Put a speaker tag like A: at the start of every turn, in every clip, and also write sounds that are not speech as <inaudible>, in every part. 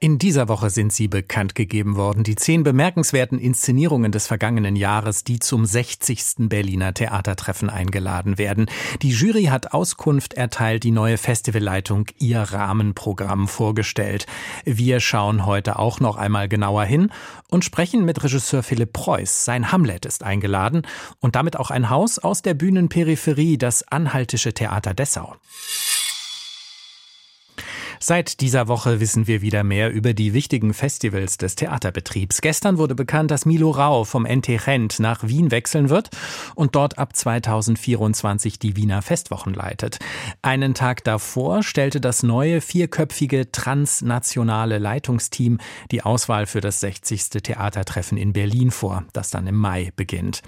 A: in dieser Woche sind sie bekannt gegeben worden, die zehn bemerkenswerten Inszenierungen des vergangenen Jahres, die zum 60. Berliner Theatertreffen eingeladen werden. Die Jury hat Auskunft erteilt, die neue Festivalleitung ihr Rahmenprogramm vorgestellt. Wir schauen heute auch noch einmal genauer hin und sprechen mit Regisseur Philipp Preuß. Sein Hamlet ist eingeladen und damit auch ein Haus aus der Bühnenperipherie, das Anhaltische Theater Dessau. Seit dieser Woche wissen wir wieder mehr über die wichtigen Festivals des Theaterbetriebs. Gestern wurde bekannt, dass Milo Rau vom NT Rent nach Wien wechseln wird und dort ab 2024 die Wiener Festwochen leitet. Einen Tag davor stellte das neue vierköpfige transnationale Leitungsteam die Auswahl für das 60. Theatertreffen in Berlin vor, das dann im Mai beginnt.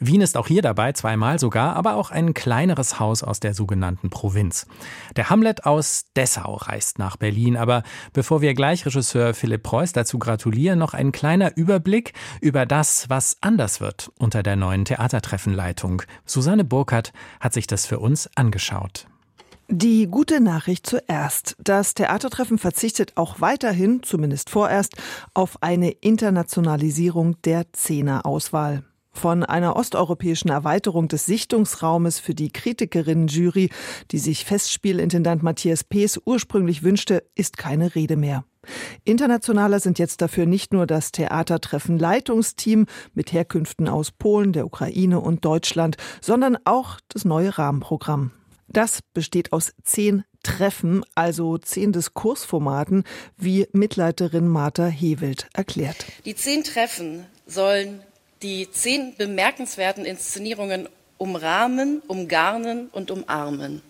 A: Wien ist auch hier dabei, zweimal sogar, aber auch ein kleineres Haus aus der sogenannten Provinz. Der Hamlet aus Dessau reist reist nach Berlin. Aber bevor wir gleich Regisseur Philipp Preuß dazu gratulieren, noch ein kleiner Überblick über das, was anders wird unter der neuen Theatertreffenleitung. Susanne Burkhardt hat sich das für uns angeschaut.
B: Die gute Nachricht zuerst. Das Theatertreffen verzichtet auch weiterhin, zumindest vorerst, auf eine Internationalisierung der Zehnerauswahl. Von einer osteuropäischen Erweiterung des Sichtungsraumes für die Kritikerinnen-Jury, die sich Festspielintendant Matthias Pees ursprünglich wünschte, ist keine Rede mehr. Internationaler sind jetzt dafür nicht nur das Theatertreffen Leitungsteam mit Herkünften aus Polen, der Ukraine und Deutschland, sondern auch das neue Rahmenprogramm. Das besteht aus zehn Treffen, also zehn Diskursformaten, wie Mitleiterin Martha Hewelt erklärt.
C: Die zehn Treffen sollen die zehn bemerkenswerten Inszenierungen umrahmen, umgarnen und umarmen.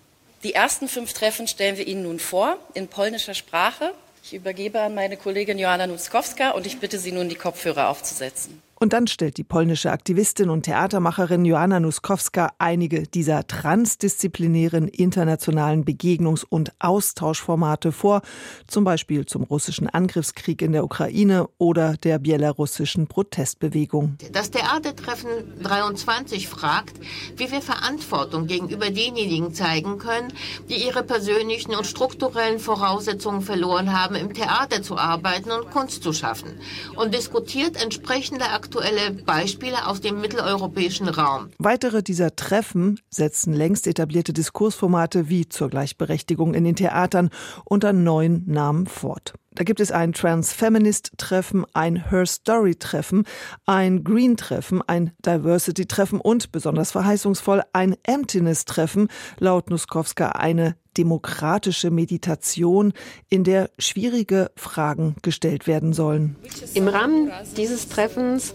C: Die ersten fünf Treffen stellen wir Ihnen nun vor in polnischer Sprache. Ich übergebe an meine Kollegin Joanna Nuskowska und ich bitte Sie nun, die Kopfhörer aufzusetzen.
B: Und dann stellt die polnische Aktivistin und Theatermacherin Joanna Nuskowska einige dieser transdisziplinären internationalen Begegnungs- und Austauschformate vor, zum Beispiel zum russischen Angriffskrieg in der Ukraine oder der belarussischen Protestbewegung.
D: Das Theatertreffen 23 fragt, wie wir Verantwortung gegenüber denjenigen zeigen können, die ihre persönlichen und strukturellen Voraussetzungen verloren haben, im Theater zu arbeiten und Kunst zu schaffen und diskutiert entsprechende Aktionen aktuelle Beispiele aus dem mitteleuropäischen Raum.
B: Weitere dieser Treffen setzen längst etablierte Diskursformate wie zur Gleichberechtigung in den Theatern unter neuen Namen fort. Da gibt es ein Trans-Feminist-Treffen, ein Her Story-Treffen, ein Green-Treffen, ein Diversity-Treffen und, besonders verheißungsvoll, ein Emptiness-Treffen, laut Nuskowska eine demokratische Meditation, in der schwierige Fragen gestellt werden sollen.
E: Im Rahmen dieses Treffens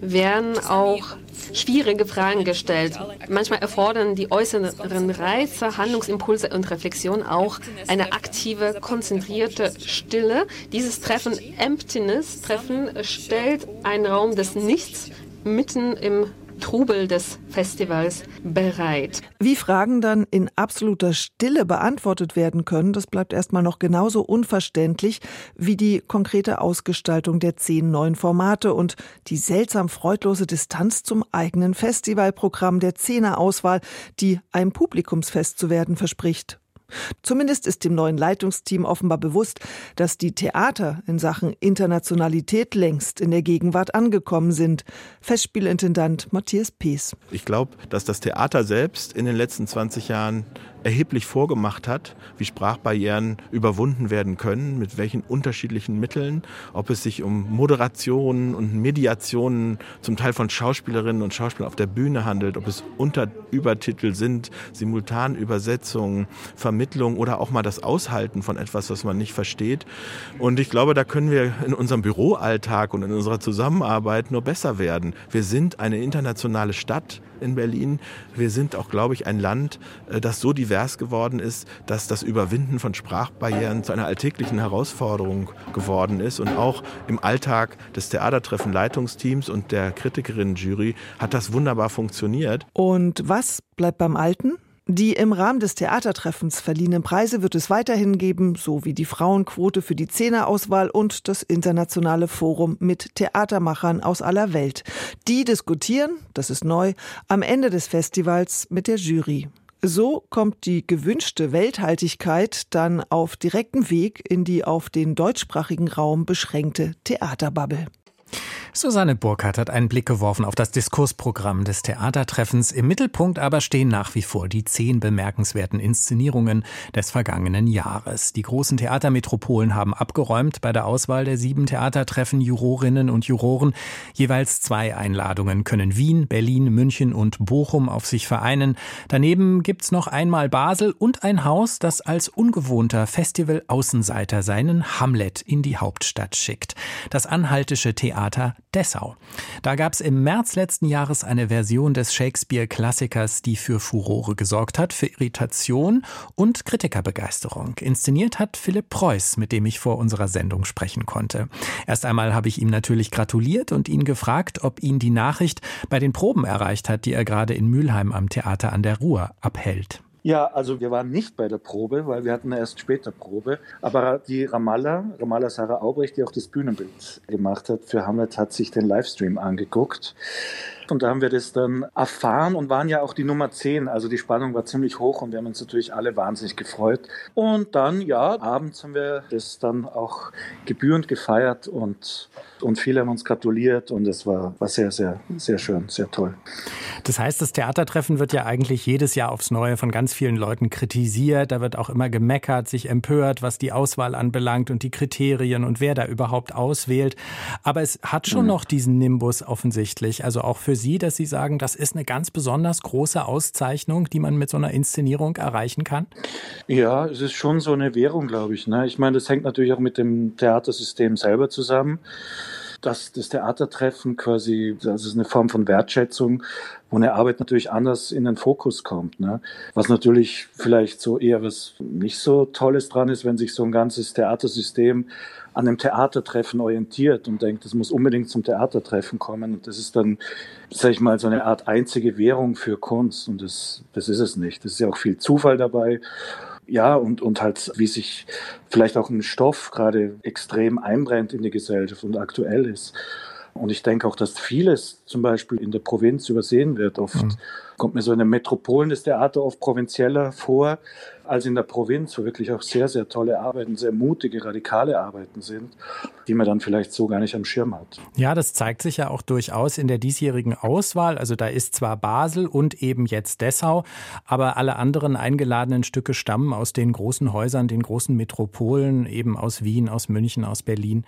E: werden auch schwierige Fragen gestellt. Manchmal erfordern die äußeren Reize, Handlungsimpulse und Reflexion auch eine aktive, konzentrierte Stille. Dieses Treffen, Emptiness-Treffen, stellt einen Raum des Nichts mitten im Trubel des Festivals bereit.
B: Wie Fragen dann in absoluter Stille beantwortet werden können, das bleibt erstmal noch genauso unverständlich wie die konkrete Ausgestaltung der zehn neuen Formate und die seltsam freudlose Distanz zum eigenen Festivalprogramm der Zehnerauswahl, die einem Publikumsfest zu werden verspricht. Zumindest ist dem neuen Leitungsteam offenbar bewusst, dass die Theater in Sachen Internationalität längst in der Gegenwart angekommen sind. Festspielintendant Matthias Pees.
F: Ich glaube, dass das Theater selbst in den letzten 20 Jahren erheblich vorgemacht hat, wie Sprachbarrieren überwunden werden können, mit welchen unterschiedlichen Mitteln, ob es sich um Moderationen und Mediationen zum Teil von Schauspielerinnen und Schauspielern auf der Bühne handelt, ob es Unterübertitel sind, Simultanübersetzungen, Vermittlung oder auch mal das Aushalten von etwas, was man nicht versteht. Und ich glaube, da können wir in unserem Büroalltag und in unserer Zusammenarbeit nur besser werden. Wir sind eine internationale Stadt in Berlin. Wir sind auch, glaube ich, ein Land, äh, das so divers geworden ist, dass das Überwinden von Sprachbarrieren zu einer alltäglichen Herausforderung geworden ist. Und auch im Alltag des Theatertreffen Leitungsteams und der Kritikerinnen-Jury hat das wunderbar funktioniert.
B: Und was bleibt beim Alten? Die im Rahmen des Theatertreffens verliehenen Preise wird es weiterhin geben, so wie die Frauenquote für die Zehnerauswahl und das internationale Forum mit Theatermachern aus aller Welt. Die diskutieren, das ist neu, am Ende des Festivals mit der Jury. So kommt die gewünschte Welthaltigkeit dann auf direktem Weg in die auf den deutschsprachigen Raum beschränkte Theaterbubble.
A: Susanne Burkhardt hat einen Blick geworfen auf das Diskursprogramm des Theatertreffens. Im Mittelpunkt aber stehen nach wie vor die zehn bemerkenswerten Inszenierungen des vergangenen Jahres. Die großen Theatermetropolen haben abgeräumt bei der Auswahl der sieben Theatertreffen Jurorinnen und Juroren. Jeweils zwei Einladungen können Wien, Berlin, München und Bochum auf sich vereinen. Daneben gibt's noch einmal Basel und ein Haus, das als ungewohnter Festival-Außenseiter seinen Hamlet in die Hauptstadt schickt. Das Anhaltische Theater Dessau. Da gab es im März letzten Jahres eine Version des Shakespeare-Klassikers, die für Furore gesorgt hat, für Irritation und Kritikerbegeisterung. Inszeniert hat Philipp Preuß, mit dem ich vor unserer Sendung sprechen konnte. Erst einmal habe ich ihm natürlich gratuliert und ihn gefragt, ob ihn die Nachricht bei den Proben erreicht hat, die er gerade in Mülheim am Theater an der Ruhr abhält.
G: Ja, also wir waren nicht bei der Probe, weil wir hatten erst später Probe. Aber die Ramallah, Ramallah Sarah Aubrecht, die auch das Bühnenbild gemacht hat für Hamlet, hat sich den Livestream angeguckt. Und da haben wir das dann erfahren und waren ja auch die Nummer 10. Also die Spannung war ziemlich hoch und wir haben uns natürlich alle wahnsinnig gefreut. Und dann, ja, abends haben wir das dann auch gebührend gefeiert und, und viele haben uns gratuliert und es war, war sehr, sehr, sehr schön, sehr toll.
A: Das heißt, das Theatertreffen wird ja eigentlich jedes Jahr aufs Neue von ganz vielen Leuten kritisiert. Da wird auch immer gemeckert, sich empört, was die Auswahl anbelangt und die Kriterien und wer da überhaupt auswählt. Aber es hat schon mhm. noch diesen Nimbus offensichtlich, also auch für Sie, dass Sie sagen, das ist eine ganz besonders große Auszeichnung, die man mit so einer Inszenierung erreichen kann?
G: Ja, es ist schon so eine Währung, glaube ich. Ne? Ich meine, das hängt natürlich auch mit dem Theatersystem selber zusammen dass das Theatertreffen quasi, das ist eine Form von Wertschätzung, wo eine Arbeit natürlich anders in den Fokus kommt. Ne? Was natürlich vielleicht so eher was nicht so Tolles dran ist, wenn sich so ein ganzes Theatersystem an einem Theatertreffen orientiert und denkt, das muss unbedingt zum Theatertreffen kommen. Und das ist dann, sag ich mal, so eine Art einzige Währung für Kunst. Und das, das ist es nicht. Das ist ja auch viel Zufall dabei ja, und, und halt, wie sich vielleicht auch ein Stoff gerade extrem einbrennt in die Gesellschaft und aktuell ist. Und ich denke auch, dass vieles zum Beispiel in der Provinz übersehen wird. Oft mhm. kommt mir so in den Metropolen das Theater oft provinzieller vor als in der Provinz, wo wirklich auch sehr, sehr tolle Arbeiten, sehr mutige, radikale Arbeiten sind, die man dann vielleicht so gar nicht am Schirm hat.
A: Ja, das zeigt sich ja auch durchaus in der diesjährigen Auswahl. Also da ist zwar Basel und eben jetzt Dessau, aber alle anderen eingeladenen Stücke stammen aus den großen Häusern, den großen Metropolen, eben aus Wien, aus München, aus Berlin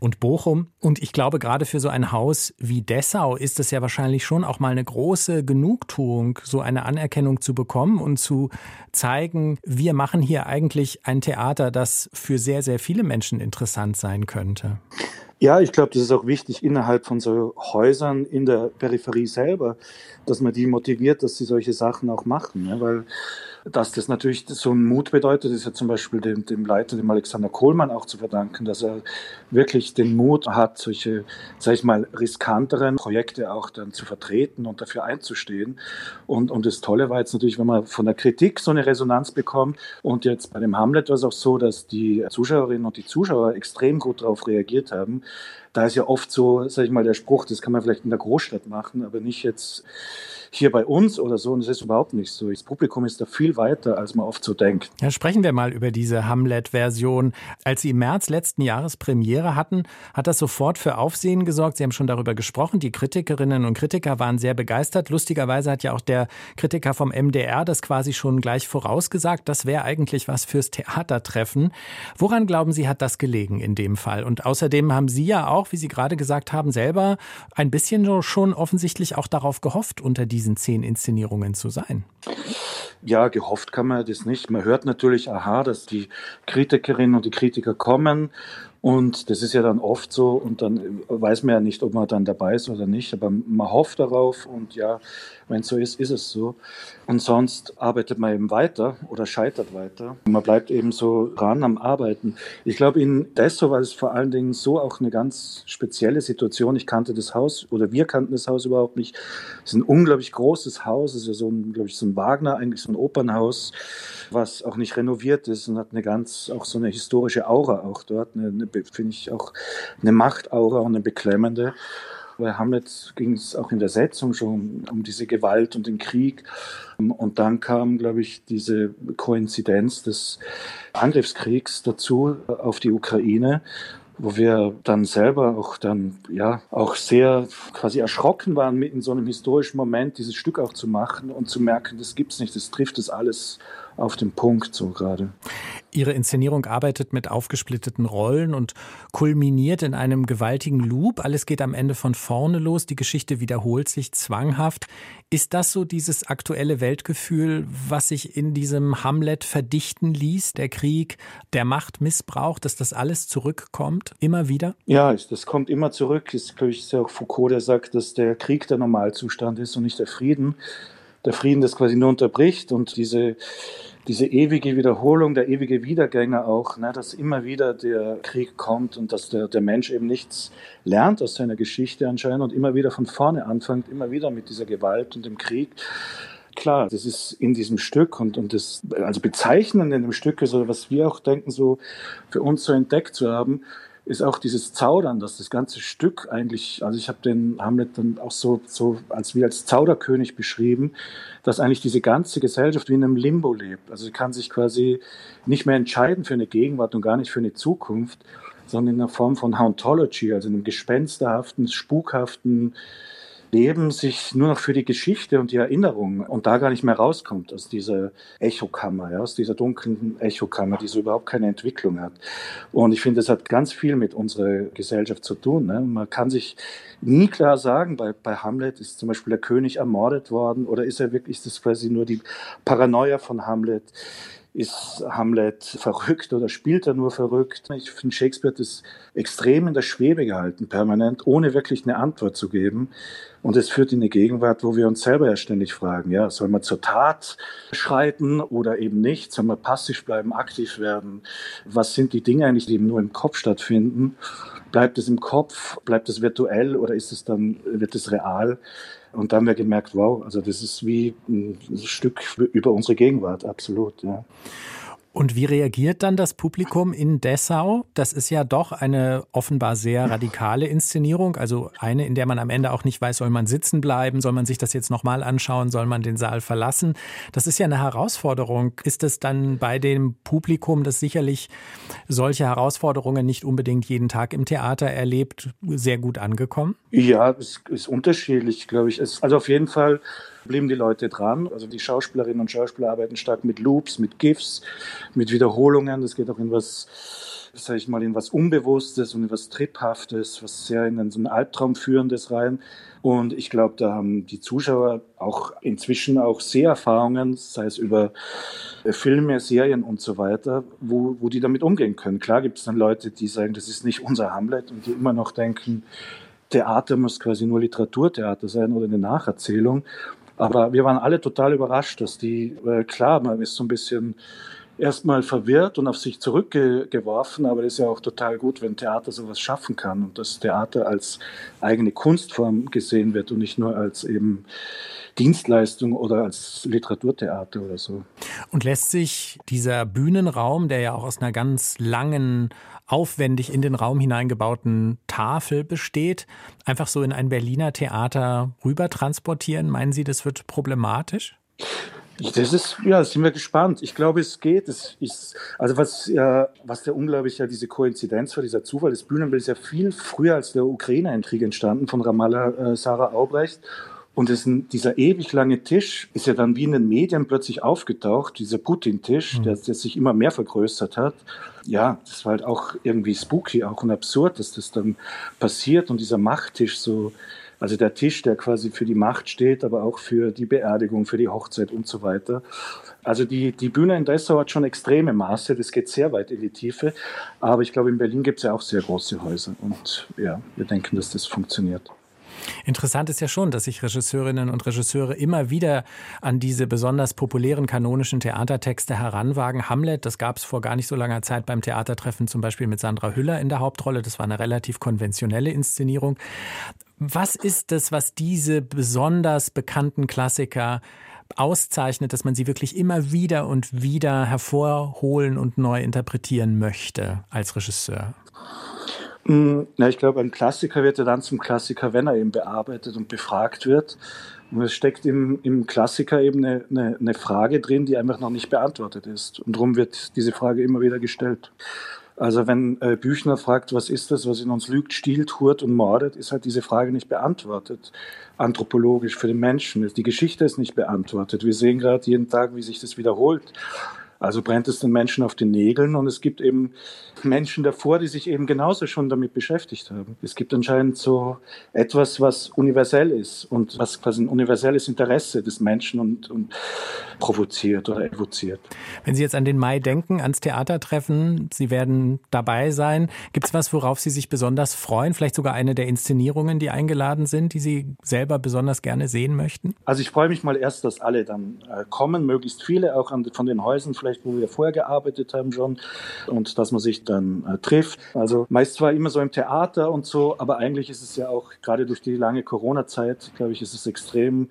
A: und Bochum. Und ich glaube, gerade für so ein Haus wie Dessau ist es ja wahrscheinlich schon auch mal eine große Genugtuung, so eine Anerkennung zu bekommen und zu zeigen, wir machen hier eigentlich ein Theater, das für sehr, sehr viele Menschen interessant sein könnte.
G: Ja, ich glaube, das ist auch wichtig innerhalb von so Häusern in der Peripherie selber, dass man die motiviert, dass sie solche Sachen auch machen. Ne? Weil dass das natürlich so einen Mut bedeutet, ist ja zum Beispiel dem, dem Leiter, dem Alexander Kohlmann auch zu verdanken, dass er wirklich den Mut hat, solche, sag ich mal, riskanteren Projekte auch dann zu vertreten und dafür einzustehen. Und, und das Tolle war jetzt natürlich, wenn man von der Kritik so eine Resonanz bekommt. Und jetzt bei dem Hamlet war es auch so, dass die Zuschauerinnen und die Zuschauer extrem gut darauf reagiert haben. Da ist ja oft so, sag ich mal, der Spruch, das kann man vielleicht in der Großstadt machen, aber nicht jetzt hier bei uns oder so. Und das ist überhaupt nicht so. Das Publikum ist da viel weiter, als man oft so denkt.
A: Ja, sprechen wir mal über diese Hamlet-Version. Als Sie im März letzten Jahres Premiere hatten, hat das sofort für Aufsehen gesorgt. Sie haben schon darüber gesprochen. Die Kritikerinnen und Kritiker waren sehr begeistert. Lustigerweise hat ja auch der Kritiker vom MDR das quasi schon gleich vorausgesagt. Das wäre eigentlich was fürs Theatertreffen. Woran glauben Sie, hat das gelegen in dem Fall? Und außerdem haben Sie ja auch, wie Sie gerade gesagt haben, selber ein bisschen schon offensichtlich auch darauf gehofft, unter die diesen zehn Inszenierungen zu sein?
G: Ja, gehofft kann man das nicht. Man hört natürlich, aha, dass die Kritikerinnen und die Kritiker kommen und das ist ja dann oft so und dann weiß man ja nicht, ob man dann dabei ist oder nicht, aber man hofft darauf und ja, Wenn es so ist, ist es so. Und sonst arbeitet man eben weiter oder scheitert weiter. Man bleibt eben so dran am Arbeiten. Ich glaube, in Dessau war es vor allen Dingen so auch eine ganz spezielle Situation. Ich kannte das Haus oder wir kannten das Haus überhaupt nicht. Es ist ein unglaublich großes Haus. Es ist ja so ein, glaube ich, so ein Wagner, eigentlich so ein Opernhaus, was auch nicht renoviert ist und hat eine ganz, auch so eine historische Aura auch dort. Eine, eine finde ich auch eine Machtaura und eine beklemmende. Bei Hamlet ging es auch in der Setzung schon um diese Gewalt und den Krieg. Und dann kam, glaube ich, diese Koinzidenz des Angriffskriegs dazu auf die Ukraine wo wir dann selber auch dann ja auch sehr quasi erschrocken waren, mit in so einem historischen Moment dieses Stück auch zu machen und zu merken, das gibt's nicht, das trifft das alles auf den Punkt so gerade.
A: Ihre Inszenierung arbeitet mit aufgesplitteten Rollen und kulminiert in einem gewaltigen Loop. Alles geht am Ende von vorne los. Die Geschichte wiederholt sich zwanghaft. Ist das so dieses aktuelle Weltgefühl, was sich in diesem Hamlet verdichten ließ? Der Krieg, der Machtmissbrauch, dass das alles zurückkommt? Immer wieder?
G: Ja, das kommt immer zurück. Es ist, glaube ich, ist ja auch Foucault, der sagt, dass der Krieg der Normalzustand ist und nicht der Frieden der Frieden das quasi nur unterbricht und diese, diese ewige Wiederholung, der ewige Wiedergänger auch, ne, dass immer wieder der Krieg kommt und dass der, der Mensch eben nichts lernt aus seiner Geschichte anscheinend und immer wieder von vorne anfängt, immer wieder mit dieser Gewalt und dem Krieg. Klar, das ist in diesem Stück und, und das, also bezeichnend in dem Stück ist, oder was wir auch denken, so für uns so entdeckt zu haben, ist auch dieses Zaudern, dass das ganze Stück eigentlich, also ich habe den Hamlet dann auch so, so als wie als Zauderkönig beschrieben, dass eigentlich diese ganze Gesellschaft wie in einem Limbo lebt. Also sie kann sich quasi nicht mehr entscheiden für eine Gegenwart und gar nicht für eine Zukunft, sondern in einer Form von Hauntology, also einem gespensterhaften, spukhaften Leben sich nur noch für die Geschichte und die Erinnerung und da gar nicht mehr rauskommt aus dieser Echokammer, ja, aus dieser dunklen Echokammer, die so überhaupt keine Entwicklung hat. Und ich finde, das hat ganz viel mit unserer Gesellschaft zu tun. Ne? Man kann sich nie klar sagen, bei, bei Hamlet ist zum Beispiel der König ermordet worden oder ist er wirklich, ist das quasi nur die Paranoia von Hamlet? Ist Hamlet verrückt oder spielt er nur verrückt? Ich finde, Shakespeare hat das extrem in der Schwebe gehalten, permanent, ohne wirklich eine Antwort zu geben. Und es führt in eine Gegenwart, wo wir uns selber ja ständig fragen, ja, soll man zur Tat schreiten oder eben nicht? Soll man passiv bleiben, aktiv werden? Was sind die Dinge eigentlich, die eben nur im Kopf stattfinden? Bleibt es im Kopf? Bleibt es virtuell oder ist es dann, wird es real? Und da haben wir gemerkt, wow, also das ist wie ein Stück über unsere Gegenwart, absolut, ja.
A: Und wie reagiert dann das Publikum in Dessau? Das ist ja doch eine offenbar sehr radikale Inszenierung, also eine, in der man am Ende auch nicht weiß, soll man sitzen bleiben, soll man sich das jetzt nochmal anschauen, soll man den Saal verlassen. Das ist ja eine Herausforderung. Ist es dann bei dem Publikum, das sicherlich solche Herausforderungen nicht unbedingt jeden Tag im Theater erlebt, sehr gut angekommen?
G: Ja, es ist unterschiedlich, glaube ich. also auf jeden Fall blieben die Leute dran. Also die Schauspielerinnen und Schauspieler arbeiten stark mit Loops, mit GIFs, mit Wiederholungen. Das geht auch in was, sage ich mal, in was Unbewusstes und in was Triphaftes, was sehr in so ein Albtraum führendes rein. Und ich glaube, da haben die Zuschauer auch inzwischen auch Seherfahrungen, sei es über Filme, Serien und so weiter, wo, wo die damit umgehen können. Klar gibt es dann Leute, die sagen, das ist nicht unser Hamlet und die immer noch denken, Theater muss quasi nur Literaturtheater sein oder eine Nacherzählung. Aber wir waren alle total überrascht, dass die, äh, klar, man ist so ein bisschen erstmal verwirrt und auf sich zurückgeworfen, aber das ist ja auch total gut, wenn Theater sowas schaffen kann und das Theater als eigene Kunstform gesehen wird und nicht nur als eben Dienstleistung oder als Literaturtheater oder so.
A: Und lässt sich dieser Bühnenraum, der ja auch aus einer ganz langen aufwendig in den Raum hineingebauten Tafel besteht, einfach so in ein Berliner Theater rüber transportieren? Meinen Sie, das wird problematisch?
G: Das ist, ja, sind wir gespannt. Ich glaube, es geht. Es ist, also was ja, was der unglaublich ja diese Koinzidenz war, dieser Zufall, das Bühnenbild ist ja viel früher als der Ukraine-Krieg entstanden von Ramallah äh, Sarah Aubrecht. Und es, dieser ewig lange Tisch ist ja dann wie in den Medien plötzlich aufgetaucht, dieser Putin-Tisch, mhm. der, der, sich immer mehr vergrößert hat. Ja, das war halt auch irgendwie spooky, auch und absurd, dass das dann passiert und dieser Machttisch so, also der Tisch, der quasi für die Macht steht, aber auch für die Beerdigung, für die Hochzeit und so weiter. Also die, die Bühne in Dessau hat schon extreme Maße, das geht sehr weit in die Tiefe. Aber ich glaube, in Berlin gibt es ja auch sehr große Häuser und ja, wir denken, dass das funktioniert.
A: Interessant ist ja schon, dass sich Regisseurinnen und Regisseure immer wieder an diese besonders populären kanonischen Theatertexte heranwagen. Hamlet, das gab es vor gar nicht so langer Zeit beim Theatertreffen, zum Beispiel mit Sandra Hüller in der Hauptrolle. Das war eine relativ konventionelle Inszenierung. Was ist es, was diese besonders bekannten Klassiker auszeichnet, dass man sie wirklich immer wieder und wieder hervorholen und neu interpretieren möchte als Regisseur?
G: Mm, na, ich glaube, ein Klassiker wird ja dann zum Klassiker, wenn er eben bearbeitet und befragt wird. Und es steckt im, im Klassiker eben eine, eine, eine Frage drin, die einfach noch nicht beantwortet ist. Und darum wird diese Frage immer wieder gestellt. Also wenn äh, Büchner fragt, was ist das, was in uns lügt, stiehlt, hurt und mordet, ist halt diese Frage nicht beantwortet, anthropologisch für den Menschen. Die Geschichte ist nicht beantwortet. Wir sehen gerade jeden Tag, wie sich das wiederholt. Also brennt es den Menschen auf den Nägeln und es gibt eben Menschen davor, die sich eben genauso schon damit beschäftigt haben. Es gibt anscheinend so etwas, was universell ist und was quasi ein universelles Interesse des Menschen und, und provoziert oder evoziert.
A: Wenn Sie jetzt an den Mai denken, ans Theatertreffen, Sie werden dabei sein. Gibt es was, worauf Sie sich besonders freuen? Vielleicht sogar eine der Inszenierungen, die eingeladen sind, die Sie selber besonders gerne sehen möchten?
G: Also ich freue mich mal erst, dass alle dann äh, kommen, möglichst viele, auch an, von den Häusern vielleicht vielleicht, wo wir vorher gearbeitet haben schon und dass man sich dann äh, trifft. Also meist zwar immer so im Theater und so, aber eigentlich ist es ja auch gerade durch die lange Corona-Zeit, glaube ich, ist es extrem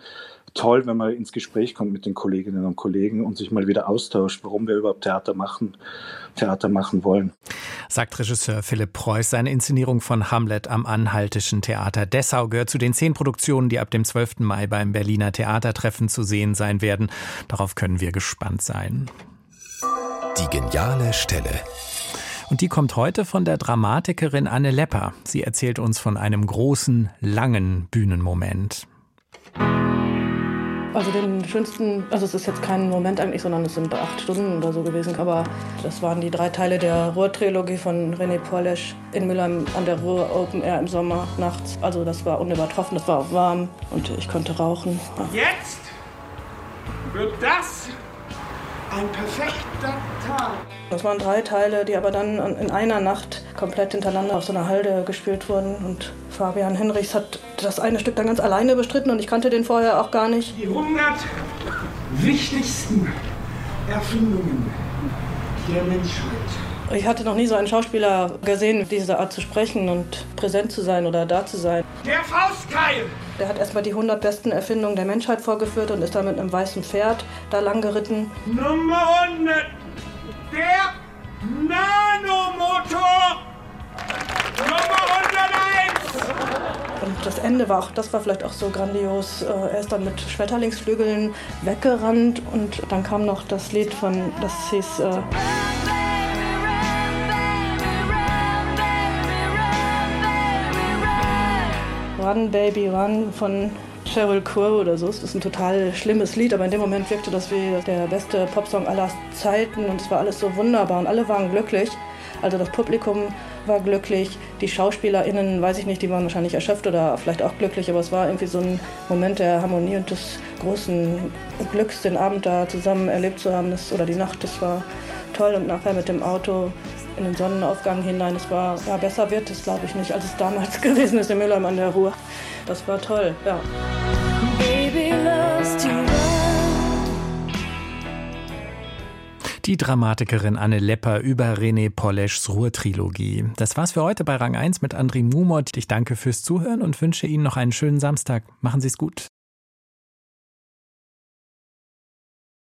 G: toll, wenn man ins Gespräch kommt mit den Kolleginnen und Kollegen und sich mal wieder austauscht, warum wir überhaupt Theater machen, Theater machen wollen.
A: Sagt Regisseur Philipp Preuß. Seine Inszenierung von Hamlet am Anhaltischen Theater Dessau gehört zu den zehn Produktionen, die ab dem 12. Mai beim Berliner Theatertreffen zu sehen sein werden. Darauf können wir gespannt sein.
H: Die geniale Stelle.
A: Und die kommt heute von der Dramatikerin Anne Lepper. Sie erzählt uns von einem großen, langen Bühnenmoment.
I: Also den schönsten, also es ist jetzt kein Moment eigentlich, sondern es sind acht Stunden oder so gewesen. Aber das waren die drei Teile der Ruhr-Trilogie von René Porlesch in Mülheim an der Ruhr Open Air im Sommer nachts. Also das war unübertroffen, das war auch warm und ich konnte rauchen.
J: Jetzt wird das ein perfekter Tag.
I: Das waren drei Teile, die aber dann in einer Nacht komplett hintereinander auf so einer Halde gespielt wurden. Und Fabian Hinrichs hat das eine Stück dann ganz alleine bestritten und ich kannte den vorher auch gar nicht.
J: Die 100 wichtigsten Erfindungen der Menschheit.
I: Ich hatte noch nie so einen Schauspieler gesehen, diese Art zu sprechen und präsent zu sein oder da zu sein.
J: Der Faustkeil!
I: Der hat erstmal die 100 besten Erfindungen der Menschheit vorgeführt und ist dann mit einem weißen Pferd da lang geritten.
J: Nummer 100. Der Nanomotor. Nummer 101.
I: Und das Ende war auch, das war vielleicht auch so grandios. Äh, er ist dann mit Schmetterlingsflügeln weggerannt und dann kam noch das Lied von, das hieß. Äh Run Baby Run von Sheryl Crow oder so. Das ist ein total schlimmes Lied, aber in dem Moment wirkte das wie der beste Popsong aller Zeiten und es war alles so wunderbar und alle waren glücklich. Also das Publikum war glücklich, die SchauspielerInnen, weiß ich nicht, die waren wahrscheinlich erschöpft oder vielleicht auch glücklich, aber es war irgendwie so ein Moment der Harmonie und des großen Glücks, den Abend da zusammen erlebt zu haben, das, oder die Nacht, das war toll und nachher mit dem Auto in den Sonnenaufgang hinein. Es war, ja, besser wird es, glaube ich, nicht, als es damals <laughs> gewesen ist in Mülheim an der Ruhr. Das war toll, ja.
A: Die Dramatikerin Anne Lepper über René Poleschs Ruhr-Trilogie. Das war's für heute bei Rang 1 mit André Mumot. Ich danke fürs Zuhören und wünsche Ihnen noch einen schönen Samstag. Machen Sie es gut.